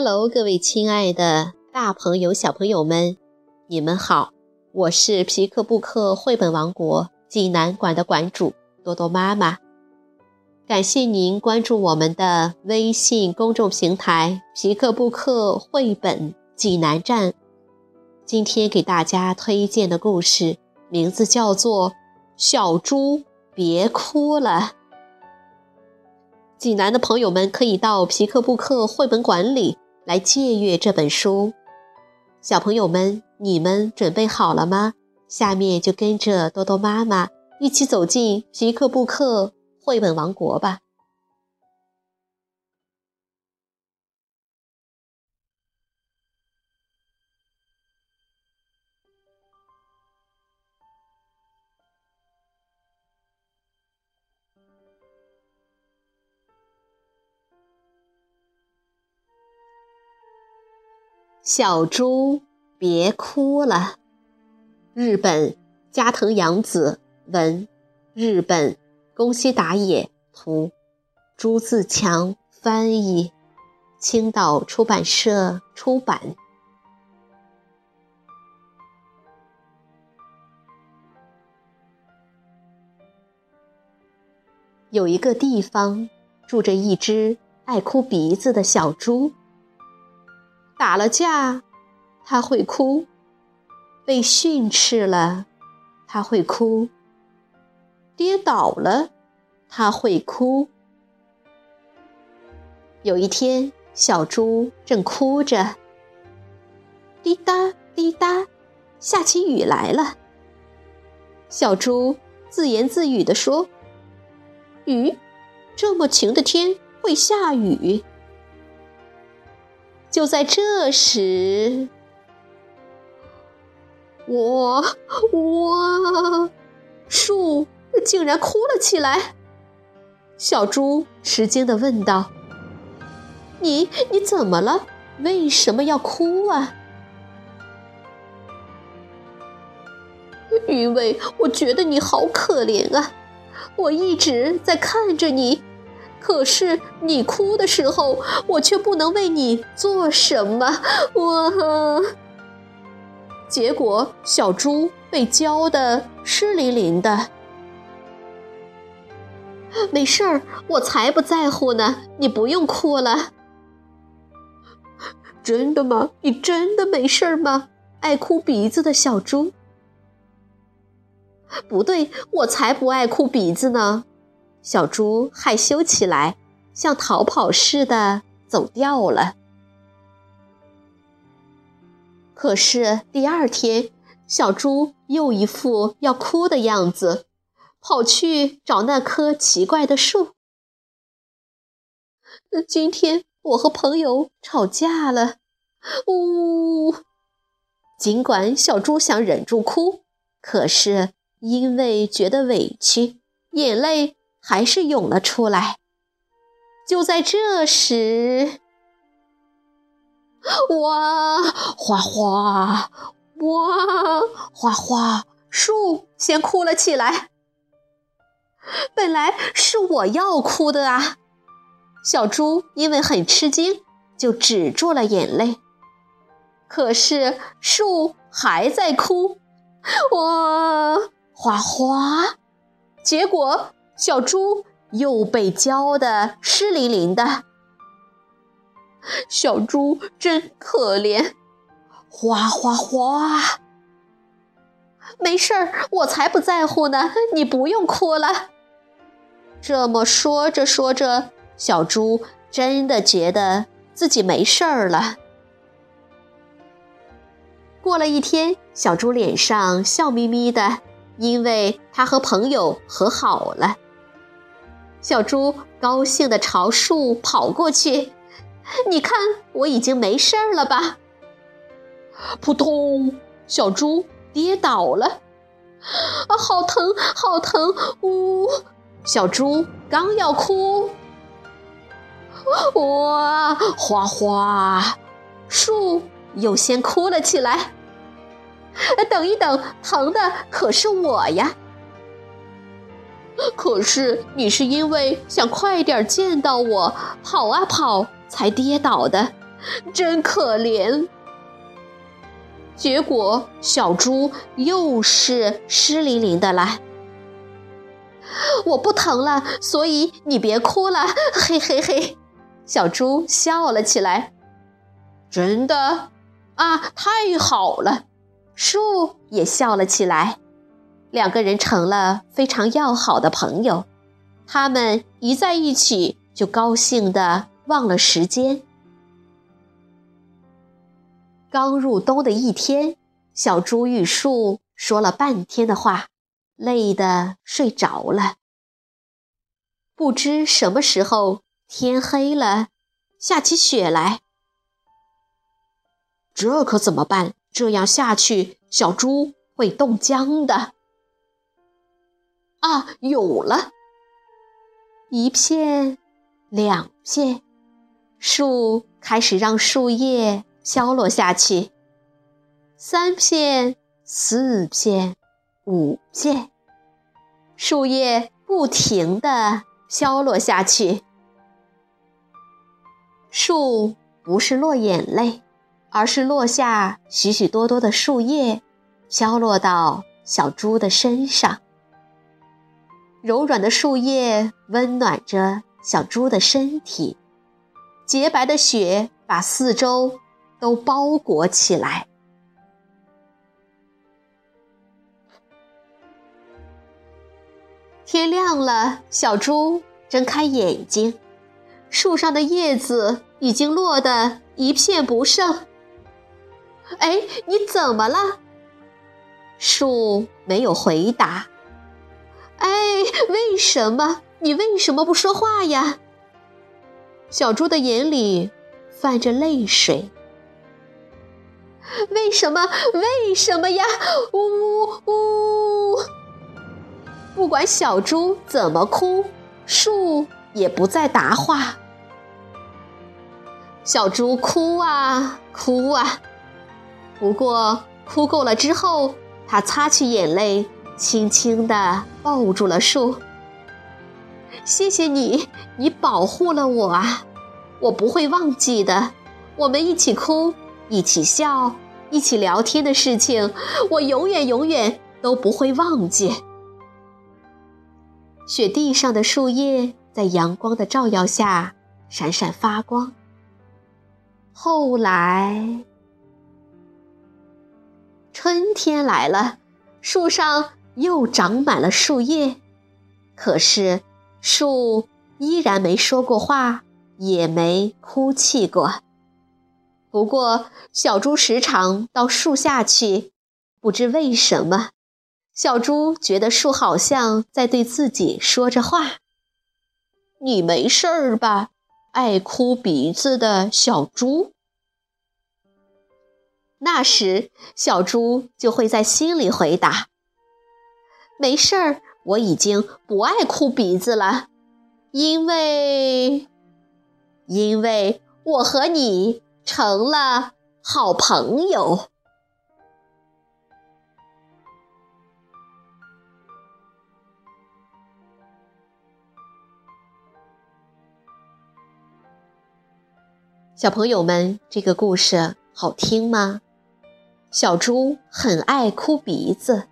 Hello，各位亲爱的大朋友、小朋友们，你们好！我是皮克布克绘本王国济南馆的馆主多多妈妈。感谢您关注我们的微信公众平台“皮克布克绘本济南站”。今天给大家推荐的故事名字叫做《小猪别哭了》。济南的朋友们可以到皮克布克绘本馆里来借阅这本书。小朋友们，你们准备好了吗？下面就跟着多多妈妈一起走进皮克布克绘本王国吧。小猪，别哭了。日本加藤洋子文，日本宫西达也图，朱自强翻译，青岛出版社出版。有一个地方，住着一只爱哭鼻子的小猪。打了架，他会哭；被训斥了，他会哭；跌倒了，他会哭。有一天，小猪正哭着，滴答滴答，下起雨来了。小猪自言自语地说：“雨，这么晴的天会下雨。”就在这时，我我树竟然哭了起来。小猪吃惊地问道：“你你怎么了？为什么要哭啊？”因为我觉得你好可怜啊！我一直在看着你。可是你哭的时候，我却不能为你做什么。我，结果小猪被浇得湿淋淋的。没事儿，我才不在乎呢。你不用哭了。真的吗？你真的没事儿吗？爱哭鼻子的小猪。不对，我才不爱哭鼻子呢。小猪害羞起来，像逃跑似的走掉了。可是第二天，小猪又一副要哭的样子，跑去找那棵奇怪的树。今天我和朋友吵架了，呜！尽管小猪想忍住哭，可是因为觉得委屈，眼泪。还是涌了出来。就在这时，哇哗哗，哇哗哗，树先哭了起来。本来是我要哭的啊！小猪因为很吃惊，就止住了眼泪。可是树还在哭，哇哗哗，结果。小猪又被浇得湿淋淋的，小猪真可怜，哗哗哗！没事儿，我才不在乎呢，你不用哭了。这么说着说着，小猪真的觉得自己没事儿了。过了一天，小猪脸上笑眯眯的，因为他和朋友和好了。小猪高兴地朝树跑过去，你看，我已经没事儿了吧？扑通，小猪跌倒了，啊，好疼，好疼！呜，小猪刚要哭，哇，哗哗，树又先哭了起来。等一等，疼的可是我呀！可是你是因为想快点见到我，跑啊跑才跌倒的，真可怜。结果小猪又是湿淋淋的了。我不疼了，所以你别哭了，嘿嘿嘿。小猪笑了起来。真的啊，太好了！树也笑了起来。两个人成了非常要好的朋友。他们一在一起，就高兴的忘了时间。刚入冬的一天，小猪与树说了半天的话，累得睡着了。不知什么时候天黑了，下起雪来。这可怎么办？这样下去，小猪会冻僵的。啊，有了！一片，两片，树开始让树叶。消落下去，三片、四片、五片，树叶不停地消落下去。树不是落眼泪，而是落下许许多多的树叶，飘落到小猪的身上。柔软的树叶温暖着小猪的身体，洁白的雪把四周。都包裹起来。天亮了，小猪睁开眼睛，树上的叶子已经落得一片不剩。哎，你怎么了？树没有回答。哎，为什么？你为什么不说话呀？小猪的眼里泛着泪水。为什么？为什么呀？呜呜呜！不管小猪怎么哭，树也不再答话。小猪哭啊哭啊，不过哭够了之后，它擦去眼泪，轻轻地抱住了树。谢谢你，你保护了我啊！我不会忘记的。我们一起哭。一起笑，一起聊天的事情，我永远永远都不会忘记。雪地上的树叶在阳光的照耀下闪闪发光。后来，春天来了，树上又长满了树叶，可是树依然没说过话，也没哭泣过。不过，小猪时常到树下去，不知为什么，小猪觉得树好像在对自己说着话：“你没事儿吧，爱哭鼻子的小猪？”那时，小猪就会在心里回答：“没事儿，我已经不爱哭鼻子了，因为，因为我和你。”成了好朋友。小朋友们，这个故事好听吗？小猪很爱哭鼻子。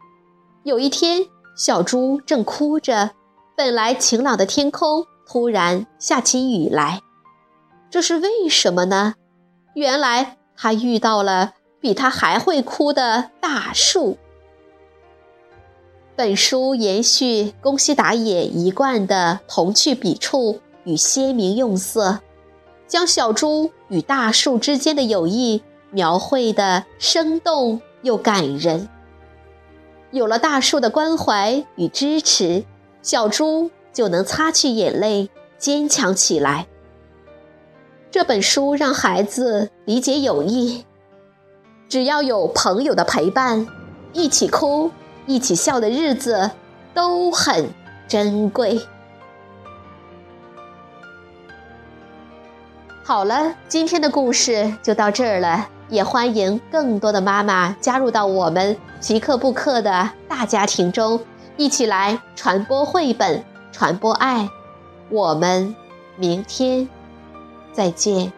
有一天，小猪正哭着，本来晴朗的天空突然下起雨来，这是为什么呢？原来他遇到了比他还会哭的大树。本书延续宫西达也一贯的童趣笔触与鲜明用色，将小猪与大树之间的友谊描绘的生动又感人。有了大树的关怀与支持，小猪就能擦去眼泪，坚强起来。这本书让孩子理解友谊，只要有朋友的陪伴，一起哭、一起笑的日子都很珍贵。好了，今天的故事就到这儿了，也欢迎更多的妈妈加入到我们即刻布克的大家庭中，一起来传播绘本，传播爱。我们明天。再见。